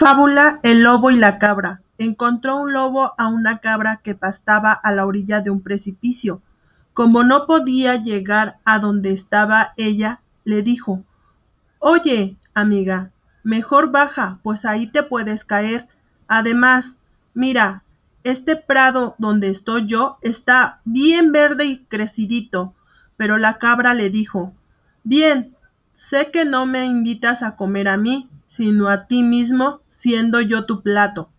Fábula El lobo y la cabra. Encontró un lobo a una cabra que pastaba a la orilla de un precipicio. Como no podía llegar a donde estaba ella, le dijo Oye, amiga, mejor baja, pues ahí te puedes caer. Además, mira, este prado donde estoy yo está bien verde y crecidito. Pero la cabra le dijo Bien, sé que no me invitas a comer a mí, sino a ti mismo, siendo yo tu plato.